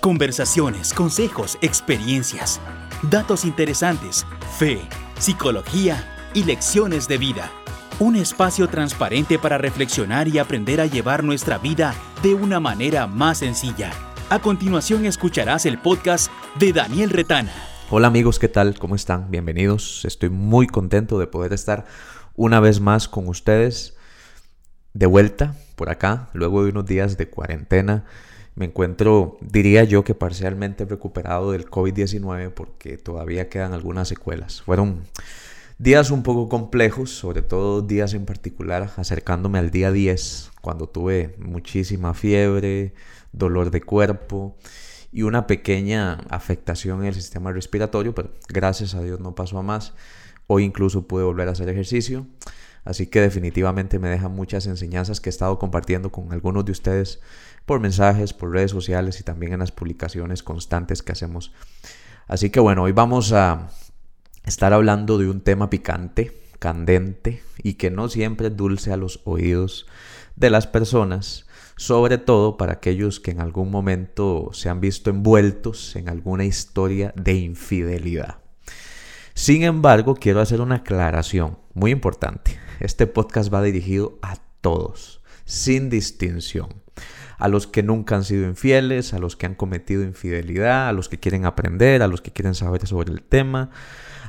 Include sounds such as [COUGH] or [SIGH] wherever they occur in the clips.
Conversaciones, consejos, experiencias, datos interesantes, fe, psicología y lecciones de vida. Un espacio transparente para reflexionar y aprender a llevar nuestra vida de una manera más sencilla. A continuación escucharás el podcast de Daniel Retana. Hola amigos, ¿qué tal? ¿Cómo están? Bienvenidos. Estoy muy contento de poder estar una vez más con ustedes de vuelta por acá, luego de unos días de cuarentena. Me encuentro, diría yo, que parcialmente recuperado del COVID-19 porque todavía quedan algunas secuelas. Fueron días un poco complejos, sobre todo días en particular, acercándome al día 10, cuando tuve muchísima fiebre, dolor de cuerpo y una pequeña afectación en el sistema respiratorio, pero gracias a Dios no pasó a más. Hoy incluso pude volver a hacer ejercicio. Así que definitivamente me dejan muchas enseñanzas que he estado compartiendo con algunos de ustedes por mensajes, por redes sociales y también en las publicaciones constantes que hacemos. Así que bueno, hoy vamos a estar hablando de un tema picante, candente y que no siempre es dulce a los oídos de las personas, sobre todo para aquellos que en algún momento se han visto envueltos en alguna historia de infidelidad. Sin embargo, quiero hacer una aclaración muy importante. Este podcast va dirigido a todos, sin distinción. A los que nunca han sido infieles, a los que han cometido infidelidad, a los que quieren aprender, a los que quieren saber sobre el tema,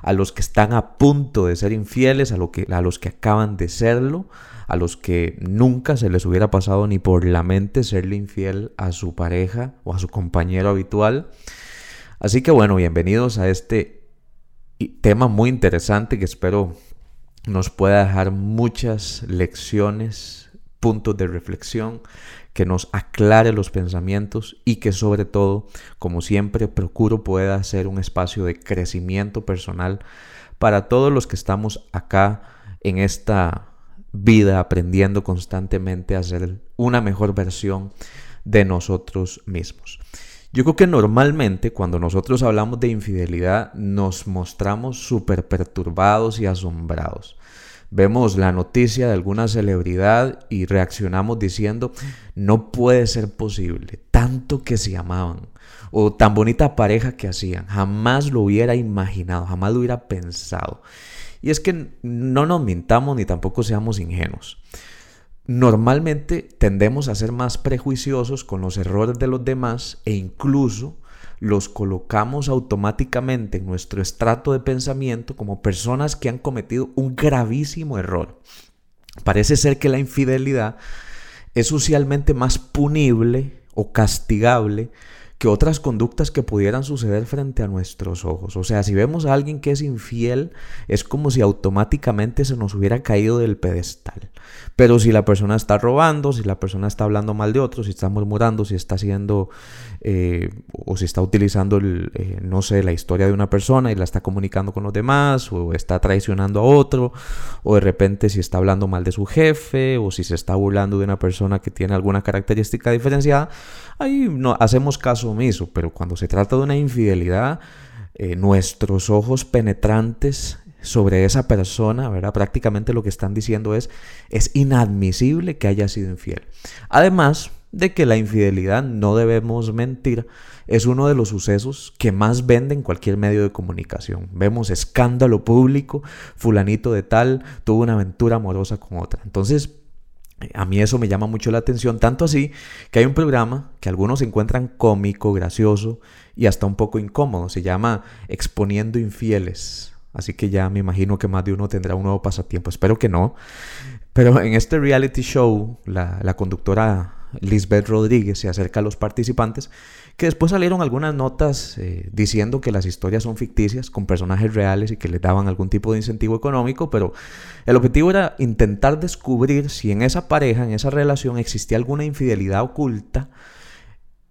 a los que están a punto de ser infieles, a, que, a los que acaban de serlo, a los que nunca se les hubiera pasado ni por la mente serle infiel a su pareja o a su compañero habitual. Así que bueno, bienvenidos a este tema muy interesante que espero nos pueda dejar muchas lecciones, puntos de reflexión, que nos aclare los pensamientos y que sobre todo, como siempre, procuro pueda ser un espacio de crecimiento personal para todos los que estamos acá en esta vida aprendiendo constantemente a ser una mejor versión de nosotros mismos. Yo creo que normalmente cuando nosotros hablamos de infidelidad nos mostramos súper perturbados y asombrados. Vemos la noticia de alguna celebridad y reaccionamos diciendo, no puede ser posible, tanto que se amaban, o tan bonita pareja que hacían, jamás lo hubiera imaginado, jamás lo hubiera pensado. Y es que no nos mintamos ni tampoco seamos ingenuos. Normalmente tendemos a ser más prejuiciosos con los errores de los demás e incluso los colocamos automáticamente en nuestro estrato de pensamiento como personas que han cometido un gravísimo error. Parece ser que la infidelidad es socialmente más punible o castigable que otras conductas que pudieran suceder frente a nuestros ojos. O sea, si vemos a alguien que es infiel, es como si automáticamente se nos hubiera caído del pedestal. Pero si la persona está robando, si la persona está hablando mal de otros, si está murmurando, si está haciendo eh, o si está utilizando, eh, no sé, la historia de una persona y la está comunicando con los demás, o está traicionando a otro, o de repente si está hablando mal de su jefe, o si se está burlando de una persona que tiene alguna característica diferenciada, ahí no hacemos caso Pero cuando se trata de una infidelidad, eh, nuestros ojos penetrantes sobre esa persona, ¿verdad? Prácticamente lo que están diciendo es, es inadmisible que haya sido infiel. Además de que la infidelidad, no debemos mentir, es uno de los sucesos que más vende en cualquier medio de comunicación. Vemos escándalo público, fulanito de tal tuvo una aventura amorosa con otra. Entonces, a mí eso me llama mucho la atención, tanto así que hay un programa que algunos encuentran cómico, gracioso y hasta un poco incómodo. Se llama Exponiendo Infieles. Así que ya me imagino que más de uno tendrá un nuevo pasatiempo. Espero que no. Pero en este reality show, la, conductora Lisbeth Rodríguez se acerca a los participantes, que después salieron algunas notas eh, diciendo que las historias son ficticias, con personajes reales y que les daban algún tipo de incentivo económico, pero el objetivo era intentar descubrir si en esa pareja, en esa relación, existía alguna infidelidad oculta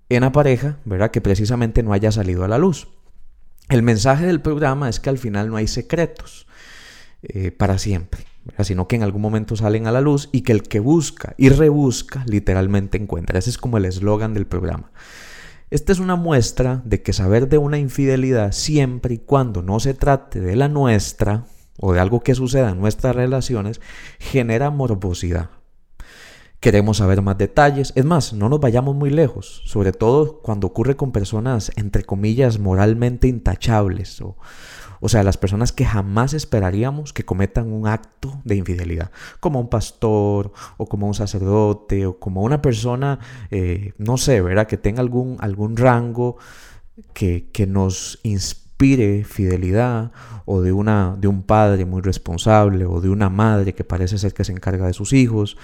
en la pareja, ¿verdad? Que precisamente no haya salido a la luz. El mensaje del programa es que al final no hay secretos eh, para siempre, sino que en algún momento salen a la luz y que el que busca y rebusca literalmente encuentra. Ese es como el eslogan del programa. Esta es una muestra de que saber de una infidelidad siempre y cuando no se trate de la nuestra o de algo que suceda en nuestras relaciones genera morbosidad. queremos saber más detalles. Es más, no nos vayamos muy lejos, sobre todo cuando ocurre con personas, entre comillas, moralmente intachables o, o sea, las personas que jamás esperaríamos que cometan un acto de infidelidad, como un pastor o como un sacerdote o como una persona, eh, no sé, ¿verdad? Que tenga algún, algún rango que, que nos inspire fidelidad o de, una, de un padre muy responsable o de una madre que parece ser que se encarga de sus hijos.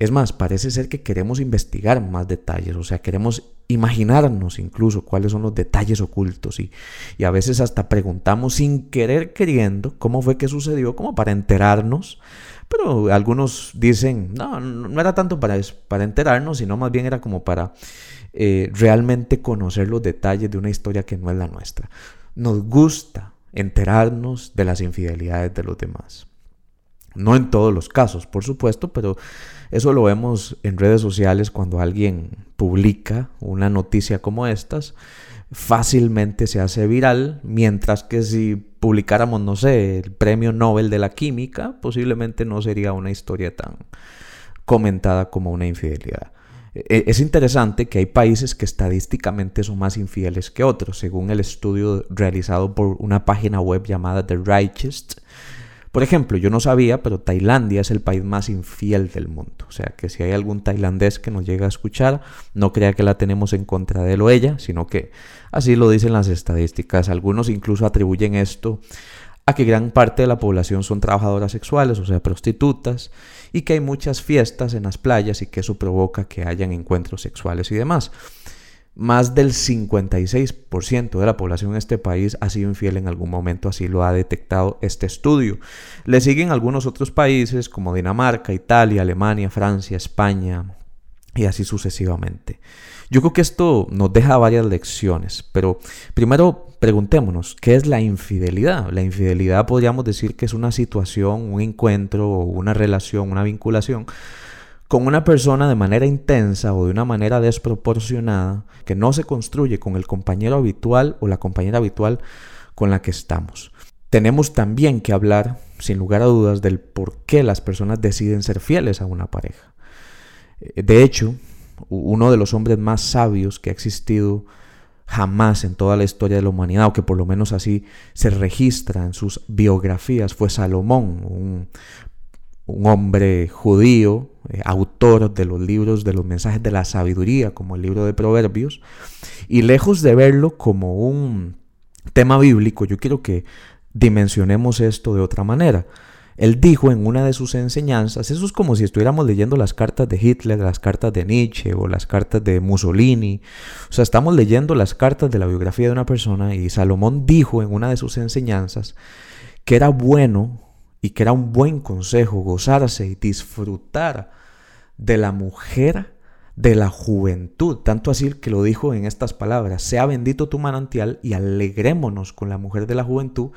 Es más, parece ser que queremos investigar más detalles, o sea, queremos imaginarnos incluso cuáles son los detalles ocultos y, y, a veces hasta preguntamos sin querer queriendo cómo fue que sucedió, como para enterarnos. Pero algunos dicen, no, no era tanto para, para enterarnos, sino más bien era como para eh, realmente conocer los detalles de una historia que no es la nuestra. Nos gusta enterarnos de las infidelidades de los demás. No en todos los casos, por supuesto, pero eso lo vemos en redes sociales cuando alguien publica una noticia como estas, fácilmente se hace viral, mientras que si publicáramos, no sé, el premio Nobel de la Química, posiblemente no sería una historia tan comentada como una infidelidad. E, es interesante que hay países que estadísticamente son más infieles que otros, según el estudio realizado por una página web llamada The Righteous por ejemplo, yo no sabía, pero Tailandia es el país más infiel del mundo. O sea que si hay algún tailandés que nos llega a escuchar, no crea que la tenemos en contra de él o ella, sino que así lo dicen las estadísticas. Algunos incluso atribuyen esto a que gran parte de la población son trabajadoras sexuales, o sea, prostitutas, y que hay muchas fiestas en las playas y que eso provoca que hayan encuentros sexuales y demás. Más del 56% de la población en este país ha sido infiel en algún momento, así lo ha detectado este estudio. Le siguen algunos otros países como Dinamarca, Italia, Alemania, Francia, España y así sucesivamente. Yo creo que esto nos deja varias lecciones, pero primero preguntémonos, ¿qué es la infidelidad? La infidelidad podríamos decir que es una situación, un encuentro, una relación, una vinculación con una persona de manera intensa o de una manera desproporcionada que no se construye con el compañero habitual o la compañera habitual con la que estamos. Tenemos también que hablar, sin lugar a dudas, del por qué las personas deciden ser fieles a una pareja. Eh, de hecho, uno de los hombres más sabios que ha existido jamás en toda la historia de la humanidad, o que por lo menos así se registra en sus biografías, fue Salomón, un un hombre judío, eh, autor de los libros de los mensajes de la sabiduría, como el libro de Proverbios, y lejos de verlo como un tema bíblico, yo quiero que dimensionemos esto de otra manera. Él dijo en una de sus enseñanzas, eso es como si estuviéramos leyendo las cartas de Hitler, las cartas de Nietzsche o las cartas de Mussolini. O sea, estamos leyendo las cartas de la biografía de una persona y Salomón dijo en una de sus enseñanzas que era bueno y que era un buen consejo gozarse y disfrutar de la mujer de la juventud. Tanto así que lo dijo en estas palabras, sea bendito tu manantial y alegrémonos con la mujer de la juventud.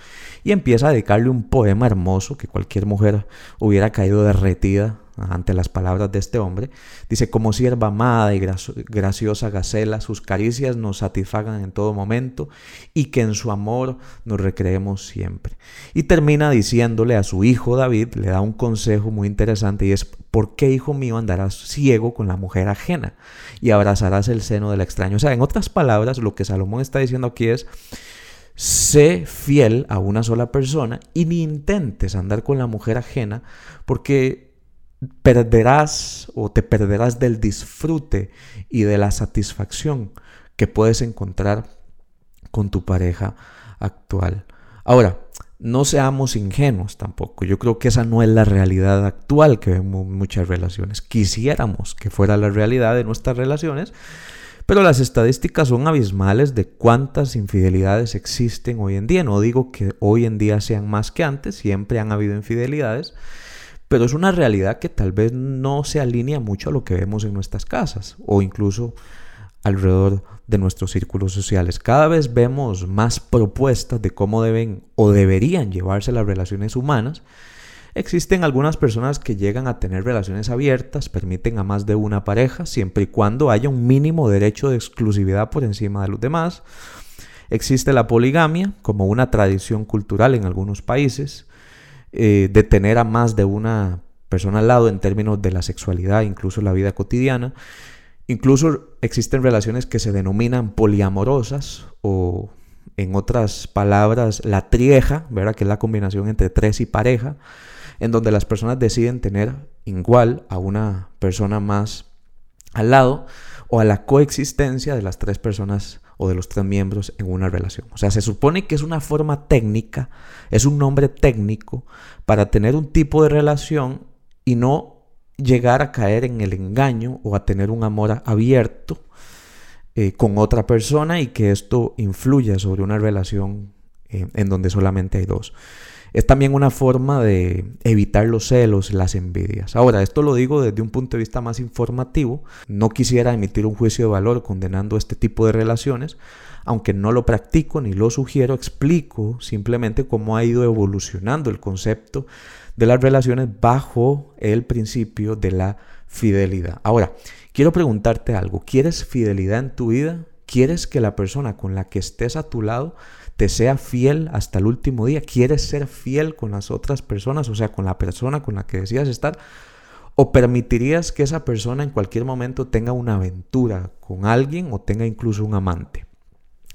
Y empieza a dedicarle un poema hermoso que cualquier mujer hubiera caído derretida ante las palabras de este hombre. Dice, como sierva amada y graciosa gacela, sus caricias nos satisfagan en todo momento y que en su amor nos recreemos siempre. Y termina diciéndole a su hijo David, le da un consejo muy interesante y es, ¿por qué, hijo mío, andarás ciego con la mujer ajena y abrazarás el seno del extraño? O sea, en otras palabras, lo que Salomón está diciendo aquí es, sé fiel a una sola persona y ni intentes andar con la mujer ajena porque perderás o te perderás del disfrute y de la satisfacción que puedes encontrar con tu pareja actual. Ahora, no seamos ingenuos tampoco. Yo creo que esa no es la realidad actual que vemos en muchas relaciones. Quisiéramos que fuera la realidad de nuestras relaciones, pero las estadísticas son abismales de cuántas infidelidades existen hoy en día. No digo que hoy en día sean más que antes, siempre han habido infidelidades, pero es una realidad que tal vez no se alinea mucho a lo que vemos en nuestras casas o incluso alrededor de nuestros círculos sociales. Cada vez vemos más propuestas de cómo deben o deberían llevarse las relaciones humanas. Existen algunas personas que llegan a tener relaciones abiertas, permiten a más de una pareja, siempre y cuando haya un mínimo derecho de exclusividad por encima de los demás. Existe la poligamia como una tradición cultural en algunos países. Eh, de tener a más de una persona al lado en términos de la sexualidad, incluso la vida cotidiana. Incluso existen relaciones que se denominan poliamorosas o en otras palabras la trieja, ¿verdad? que es la combinación entre tres y pareja, en donde las personas deciden tener igual a una persona más al lado o a la coexistencia de las tres personas o de los tres miembros en una relación. O sea, se supone que es una forma técnica, es un nombre técnico para tener un tipo de relación y no llegar a caer en el engaño o a tener un amor abierto eh, con otra persona y que esto influya sobre una relación eh, en donde solamente hay dos. Es también una forma de evitar los celos, las envidias. Ahora, esto lo digo desde un punto de vista más informativo. No quisiera emitir un juicio de valor condenando este tipo de relaciones, aunque no lo practico ni lo sugiero, explico simplemente cómo ha ido evolucionando el concepto de las relaciones bajo el principio de la fidelidad. Ahora, quiero preguntarte algo. ¿Quieres fidelidad en tu vida? ¿Quieres que la persona con la que estés a tu lado sea fiel hasta el último día? ¿Quieres ser fiel con las otras personas, o sea, con la persona con la que decías estar? ¿O permitirías que esa persona en cualquier momento tenga una aventura con alguien o tenga incluso un amante?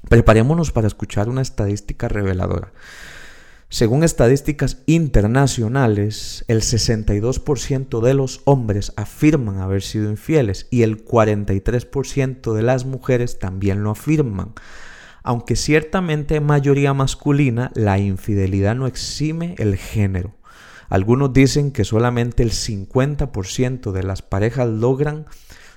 Preparémonos para escuchar una estadística reveladora. Según estadísticas internacionales, el 62% de los hombres afirman haber sido infieles y el 43% de las mujeres también lo afirman. Aunque ciertamente en mayoría masculina, la infidelidad no exime el género. Algunos dicen que solamente el 50% de las parejas logran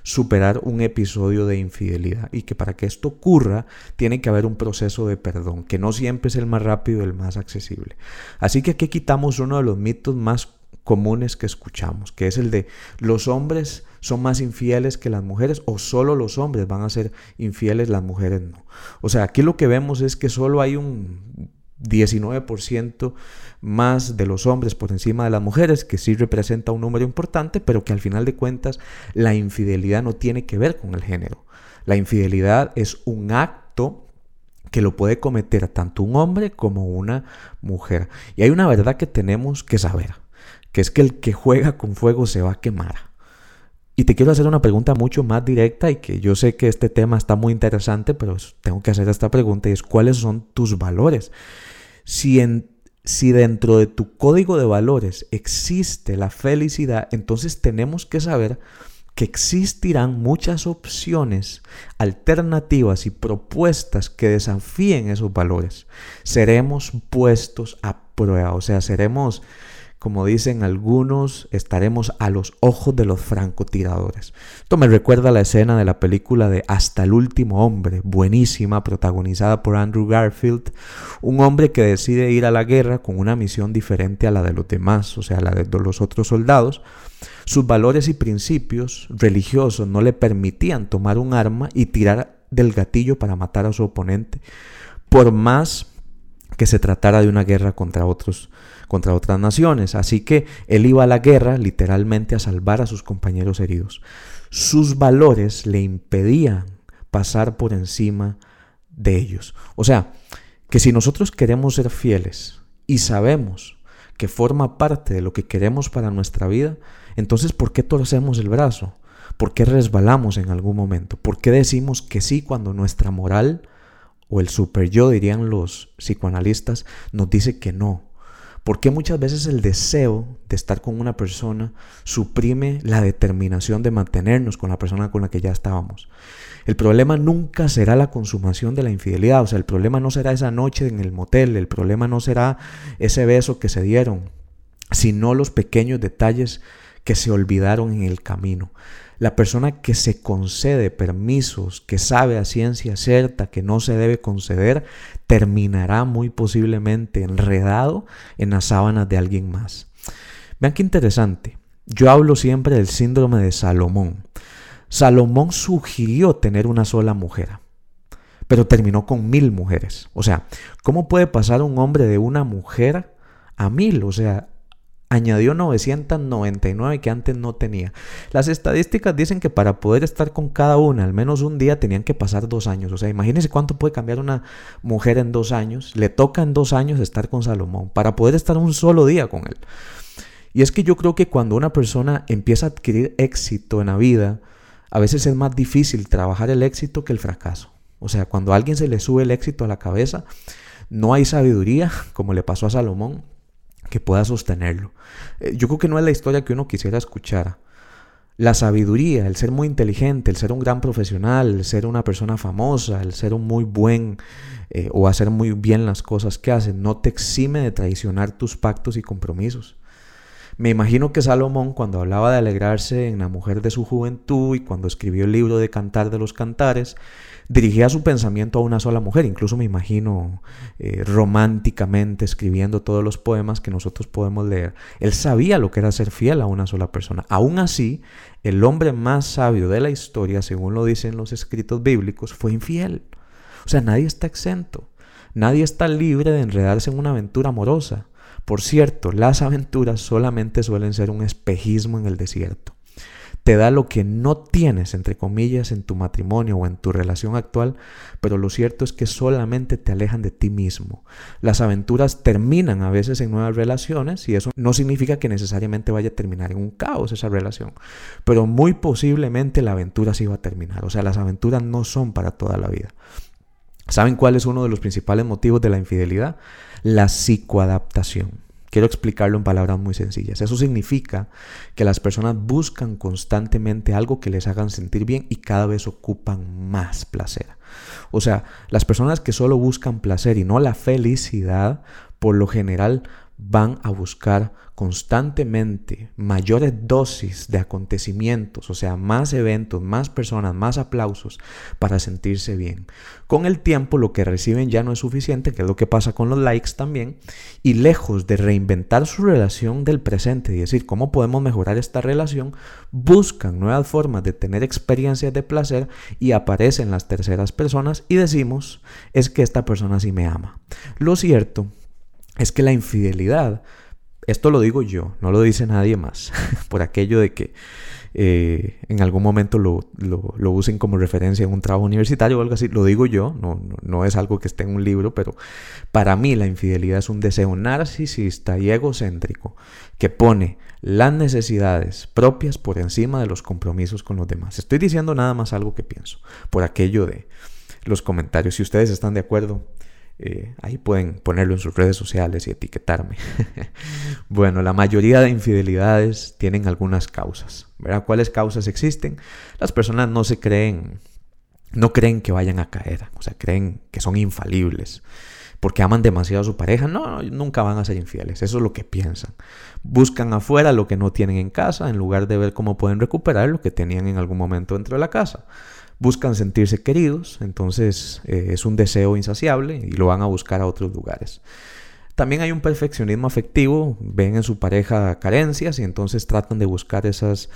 superar un episodio de infidelidad y que para que esto ocurra tiene que haber un proceso de perdón, que no siempre es el más rápido el más accesible. Así que aquí quitamos uno de los mitos más comunes que escuchamos, que es el de los hombres son más infieles que las mujeres o solo los hombres van a ser infieles, las mujeres no. O sea, aquí lo que vemos es que solo hay un 19% más de los hombres por encima de las mujeres, que sí representa un número importante, pero que al final de cuentas la infidelidad no tiene que ver con el género. La infidelidad es un acto que lo puede cometer tanto un hombre como una mujer. Y hay una verdad que tenemos que saber, que es que el que juega con fuego se va a quemar. Y te quiero hacer una pregunta mucho más directa y que yo sé que este tema está muy interesante, pero tengo que hacer esta pregunta y es cuáles son tus valores. Si, en, si dentro de tu código de valores existe la felicidad, entonces tenemos que saber que existirán muchas opciones, alternativas y propuestas que desafíen esos valores. Seremos puestos a prueba, o sea, seremos como dicen algunos, estaremos a los ojos de los francotiradores. Esto me recuerda a la escena de la película de Hasta el último hombre, buenísima, protagonizada por Andrew Garfield, un hombre que decide ir a la guerra con una misión diferente a la de los demás, o sea, la de los otros soldados. Sus valores y principios religiosos no le permitían tomar un arma y tirar del gatillo para matar a su oponente, por más que se tratara de una guerra contra otros contra otras naciones. Así que él iba a la guerra literalmente a salvar a sus compañeros heridos. Sus valores le impedían pasar por encima de ellos. O sea, que si nosotros queremos ser fieles y sabemos que forma parte de lo que queremos para nuestra vida, entonces ¿por qué torcemos el brazo? ¿Por qué resbalamos en algún momento? ¿Por qué decimos que sí cuando nuestra moral o el super yo, dirían los psicoanalistas, nos dice que no? ¿Por qué muchas veces el deseo de estar con una persona suprime la determinación de mantenernos con la persona con la que ya estábamos? El problema nunca será la consumación de la infidelidad, o sea, el problema no será esa noche en el motel, el problema no será ese beso que se dieron, sino los pequeños detalles que se olvidaron en el camino. La persona que se concede permisos, que sabe a ciencia cierta que no se debe conceder, terminará muy posiblemente enredado en las sábanas de alguien más. Vean qué interesante. Yo hablo siempre del síndrome de Salomón. Salomón sugirió tener una sola mujer, pero terminó con mil mujeres. O sea, ¿cómo puede pasar un hombre de una mujer a mil? O sea, añadió 999 que antes no tenía. Las estadísticas dicen que para poder estar con cada una, al menos un día, tenían que pasar dos años. O sea, imagínense cuánto puede cambiar una mujer en dos años. Le toca en dos años estar con Salomón para poder estar un solo día con él. Y es que yo creo que cuando una persona empieza a adquirir éxito en la vida, a veces es más difícil trabajar el éxito que el fracaso. O sea, cuando a alguien se le sube el éxito a la cabeza, no hay sabiduría, [LAUGHS] como le pasó a Salomón, que pueda sostenerlo. Eh, yo creo que no es la historia que uno quisiera escuchar. La sabiduría, el ser muy inteligente, el ser un gran profesional, el ser una persona famosa, el ser un muy buen eh, o hacer muy bien las cosas que haces, no te exime de traicionar tus pactos y compromisos. Me imagino que Salomón, cuando hablaba de alegrarse en la mujer de su juventud y cuando escribió el libro de Cantar de los Cantares, dirigía su pensamiento a una sola mujer. Incluso me imagino eh, románticamente escribiendo todos los poemas que nosotros podemos leer. Él sabía lo que era ser fiel a una sola persona. Aún así, el hombre más sabio de la historia, según lo dicen los escritos bíblicos, fue infiel. O sea, nadie está exento. Nadie está libre de enredarse en una aventura amorosa. Por cierto, las aventuras solamente suelen ser un espejismo en el desierto. Te da lo que no tienes, entre comillas, en tu matrimonio o en tu relación actual, pero lo cierto es que solamente te alejan de ti mismo. Las aventuras terminan a veces en nuevas relaciones y eso no significa que necesariamente vaya a terminar en un caos esa relación, pero muy posiblemente la aventura sí va a terminar. O sea, las aventuras no son para toda la vida. ¿Saben cuál es uno de los principales motivos de la infidelidad? La psicoadaptación. Quiero explicarlo en palabras muy sencillas. Eso significa que las personas buscan constantemente algo que les hagan sentir bien y cada vez ocupan más placer. O sea, las personas que solo buscan placer y no la felicidad, por lo general van a buscar constantemente mayores dosis de acontecimientos, o sea, más eventos, más personas, más aplausos para sentirse bien. Con el tiempo lo que reciben ya no es suficiente, que es lo que pasa con los likes también, y lejos de reinventar su relación del presente y decir cómo podemos mejorar esta relación, buscan nuevas formas de tener experiencias de placer y aparecen las terceras personas y decimos, es que esta persona sí me ama. Lo cierto es que la infidelidad, esto lo digo yo, no lo dice nadie más, [LAUGHS] por aquello de que eh, en algún momento lo, lo, usen como referencia en un trabajo universitario o algo así, lo digo yo, no, no, no, es algo que esté en un libro, pero para mí la infidelidad es un deseo narcisista y egocéntrico que pone las necesidades propias por encima de los compromisos con los demás. Estoy diciendo nada más algo que pienso, por aquello de los comentarios. Si ustedes están de acuerdo, eh, ahí pueden ponerlo en sus redes sociales y etiquetarme. [LAUGHS] bueno, la mayoría de infidelidades tienen algunas causas. ¿verdad? ¿Cuáles causas existen? Las personas no se creen, no creen que vayan a caer, o sea, creen que son infalibles. Porque aman demasiado a su pareja, no, nunca van a ser infieles, eso es lo que piensan. Buscan afuera lo que no tienen en casa en lugar de ver cómo pueden recuperar lo que tenían en algún momento dentro de la casa buscan sentirse queridos, entonces eh, es un deseo insaciable y lo van a buscar a otros lugares. También hay un perfeccionismo afectivo, ven en su pareja carencias y entonces tratan de buscar esas,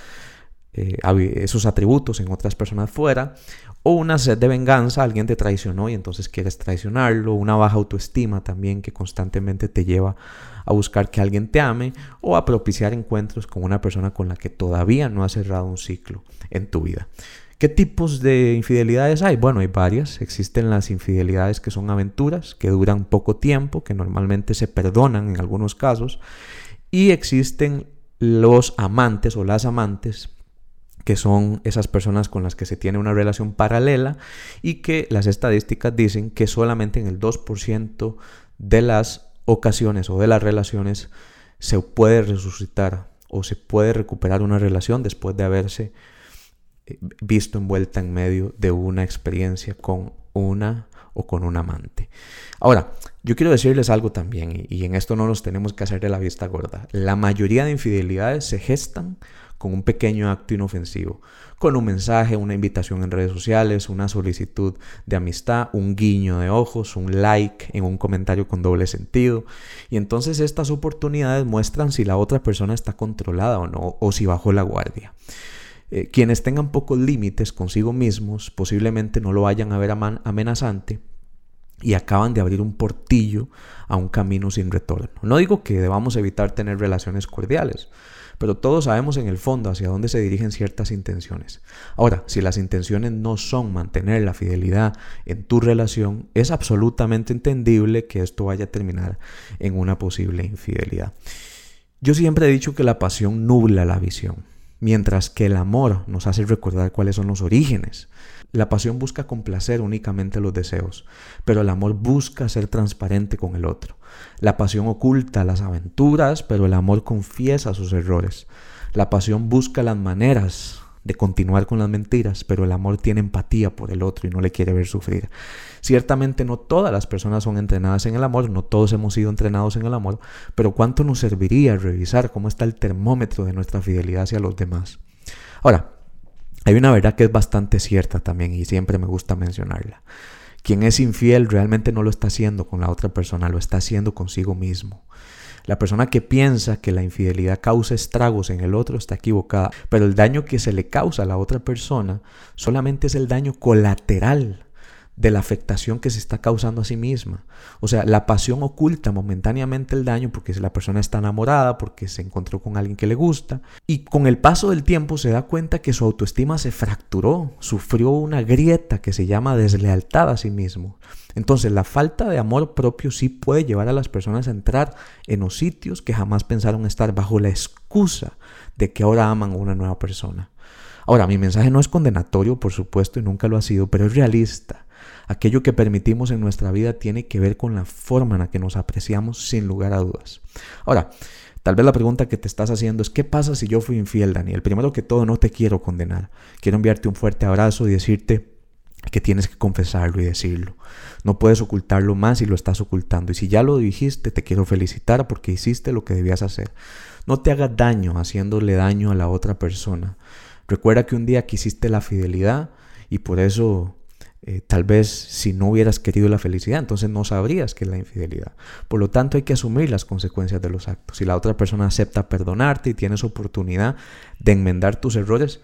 eh, esos atributos en otras personas fuera. O una sed de venganza, alguien te traicionó y entonces quieres traicionarlo. Una baja autoestima también que constantemente te lleva a buscar que alguien te ame o a propiciar encuentros con una persona con la que todavía no has cerrado un ciclo en tu vida. ¿Qué tipos de infidelidades hay? Bueno, hay varias. Existen las infidelidades que son aventuras, que duran poco tiempo, que normalmente se perdonan en algunos casos. Y existen los amantes o las amantes, que son esas personas con las que se tiene una relación paralela y que las estadísticas dicen que solamente en el 2% de las ocasiones o de las relaciones se puede resucitar o se puede recuperar una relación después de haberse visto envuelta en medio de una experiencia con una o con un amante. Ahora, yo quiero decirles algo también, y, en esto no nos tenemos que hacer de la vista gorda. La mayoría de infidelidades se gestan con un pequeño acto inofensivo, con un mensaje, una invitación en redes sociales, una solicitud de amistad, un guiño de ojos, un like en un comentario con doble sentido. Y entonces estas oportunidades muestran si la otra persona está controlada o no, o si bajó la guardia. Eh, quienes tengan pocos límites consigo mismos posiblemente no lo vayan a ver amenazante y acaban de abrir un portillo a un camino sin retorno. No digo que debamos evitar tener relaciones cordiales, pero todos sabemos en el fondo hacia dónde se dirigen ciertas intenciones. Ahora, si las intenciones no son mantener la fidelidad en tu relación, es absolutamente entendible que esto vaya a terminar en una posible infidelidad. Yo siempre he dicho que la pasión nubla la visión, mientras que el amor nos hace recordar cuáles son los orígenes. La pasión busca complacer únicamente los deseos, pero el amor busca ser transparente con el otro. La pasión oculta las aventuras, pero el amor confiesa sus errores. La pasión busca las maneras de continuar con las mentiras, pero el amor tiene empatía por el otro y no le quiere ver sufrir. Ciertamente no todas las personas son entrenadas en el amor, no todos hemos sido entrenados en el amor, pero ¿cuánto nos serviría revisar cómo está el termómetro de nuestra fidelidad hacia los demás? Ahora, hay una verdad que es bastante cierta también y siempre me gusta mencionarla. Quien es infiel realmente no lo está haciendo con la otra persona, lo está haciendo consigo mismo. La persona que piensa que la infidelidad causa estragos en el otro está equivocada, pero el daño que se le causa a la otra persona solamente es el daño colateral de la afectación que se está causando a sí misma. O sea, la pasión oculta momentáneamente el daño porque la persona está enamorada, porque se encontró con alguien que le gusta, y con el paso del tiempo se da cuenta que su autoestima se fracturó, sufrió una grieta que se llama deslealtad a sí mismo. Entonces, la falta de amor propio sí puede llevar a las personas a entrar en los sitios que jamás pensaron estar bajo la excusa de que ahora aman a una nueva persona. Ahora, mi mensaje no es condenatorio, por supuesto, y nunca lo ha sido, pero es realista. Aquello que permitimos en nuestra vida tiene que ver con la forma en la que nos apreciamos sin lugar a dudas. Ahora, tal vez la pregunta que te estás haciendo es, ¿qué pasa si yo fui infiel, Daniel? Primero que todo, no te quiero condenar. Quiero enviarte un fuerte abrazo y decirte que tienes que confesarlo y decirlo. No puedes ocultarlo más y lo estás ocultando. Y si ya lo dijiste, te quiero felicitar porque hiciste lo que debías hacer. No te hagas daño haciéndole daño a la otra persona. Recuerda que un día quisiste la fidelidad y por eso eh, tal vez si no hubieras querido la felicidad, entonces no sabrías qué es la infidelidad. Por lo tanto, hay que asumir las consecuencias de los actos. Si la otra persona acepta perdonarte y tienes oportunidad de enmendar tus errores,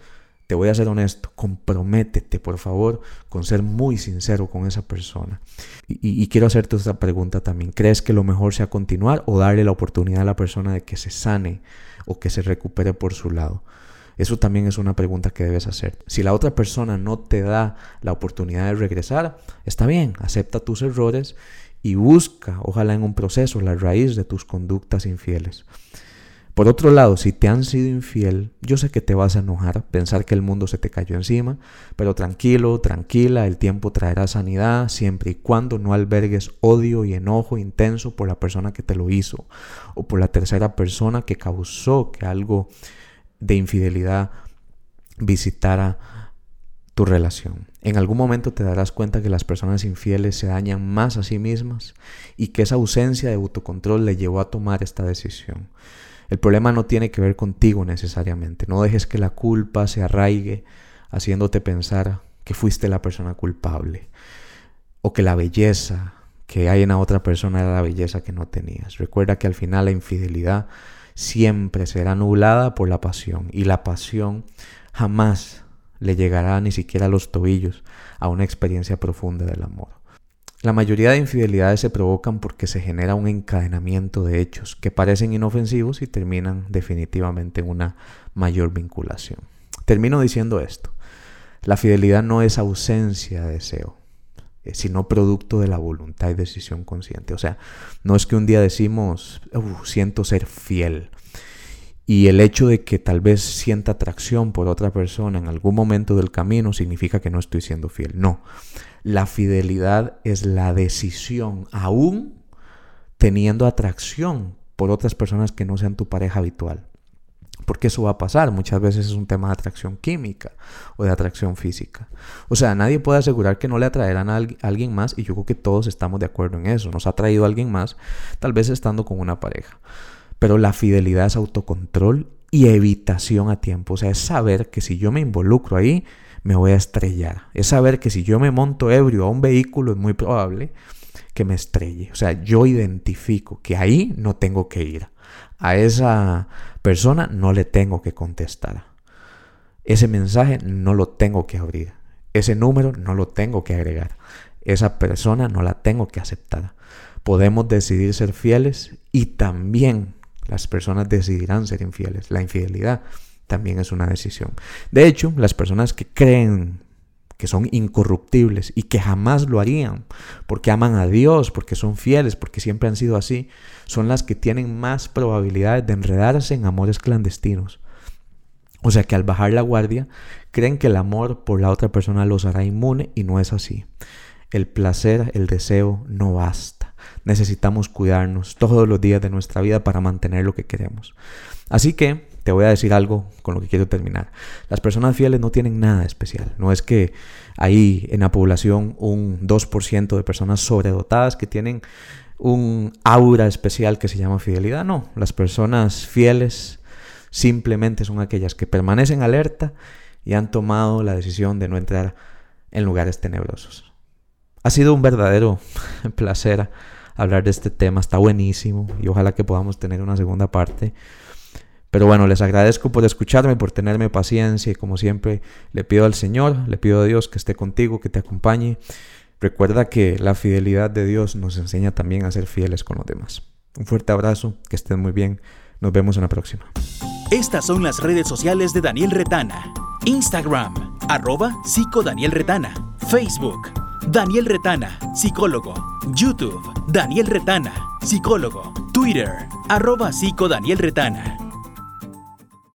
te voy a ser honesto, comprométete, por favor, con ser muy sincero con esa persona. Y, y, quiero hacerte otra pregunta también. ¿Crees que lo mejor sea continuar o darle la oportunidad a la persona de que se sane o que se recupere por su lado? Eso también es una pregunta que debes hacer. Si la otra persona no te da la oportunidad de regresar, está bien, acepta tus errores y busca, ojalá en un proceso, la raíz de tus conductas infieles. Por otro lado, si te han sido infiel, yo sé que te vas a enojar, pensar que el mundo se te cayó encima, pero tranquilo, tranquila, el tiempo traerá sanidad siempre y cuando no albergues odio y enojo intenso por la persona que te lo hizo o por la tercera persona que causó que algo de infidelidad visitara tu relación. En algún momento te darás cuenta que las personas infieles se dañan más a sí mismas y que esa ausencia de autocontrol le llevó a tomar esta decisión. El problema no tiene que ver contigo necesariamente. No dejes que la culpa se arraigue haciéndote pensar que fuiste la persona culpable o que la belleza que hay en la otra persona era la belleza que no tenías. Recuerda que al final la infidelidad siempre será nublada por la pasión y la pasión jamás le llegará ni siquiera a los tobillos a una experiencia profunda del amor. La mayoría de infidelidades se provocan porque se genera un encadenamiento de hechos que parecen inofensivos y terminan definitivamente en una mayor vinculación. Termino diciendo esto. La fidelidad no es ausencia de deseo, sino producto de la voluntad y decisión consciente. O sea, no es que un día decimos, siento ser fiel. Y el hecho de que tal vez sienta atracción por otra persona en algún momento del camino significa que no estoy siendo fiel. No, la fidelidad es la decisión, aún teniendo atracción por otras personas que no sean tu pareja habitual porque eso va a pasar. Muchas veces es un tema de atracción química o de atracción física. O sea, nadie puede asegurar que no le atraerán a alguien más y yo creo que todos estamos de acuerdo en eso. Nos ha traído a alguien más, tal vez estando con una pareja. Pero la fidelidad es autocontrol y evitación a tiempo. O sea, es saber que si yo me involucro ahí, me voy a estrellar. Es saber que si yo me monto ebrio a un vehículo, es muy probable que me estrelle. O sea, yo identifico que ahí no tengo que ir. A esa persona no le tengo que contestar. Ese mensaje no lo tengo que abrir. Ese número no lo tengo que agregar. Esa persona no la tengo que aceptar. Podemos decidir ser fieles y también las personas decidirán ser infieles. La infidelidad también es una decisión. De hecho, las personas que creen que son incorruptibles y que jamás lo harían, porque aman a Dios, porque son fieles, porque siempre han sido así, son las que tienen más probabilidades de enredarse en amores clandestinos. O sea que al bajar la guardia, creen que el amor por la otra persona los hará inmune y no es así. El placer, el deseo no basta. Necesitamos cuidarnos todos los días de nuestra vida para mantener lo que queremos. Así que te voy a decir algo con lo que quiero terminar. Las personas fieles no tienen nada especial. No es que hay en la población un 2% de personas sobredotadas que tienen un aura especial que se llama fidelidad. No, las personas fieles simplemente son aquellas que permanecen alerta y han tomado la decisión de no entrar en lugares tenebrosos. Ha sido un verdadero [LAUGHS] placer hablar de este tema, está buenísimo y ojalá que podamos tener una segunda parte. Pero bueno, les agradezco por escucharme, por tenerme paciencia y como siempre le pido al Señor, le pido a Dios que esté contigo, que te acompañe. Recuerda que la fidelidad de Dios nos enseña también a ser fieles con los demás. Un fuerte abrazo, que estén muy bien. Nos vemos en la próxima. Estas son las redes sociales de Daniel Retana. Instagram, arroba Daniel Retana. Facebook, Daniel Retana, psicólogo. YouTube, Daniel Retana, psicólogo. Twitter, arroba Daniel Retana.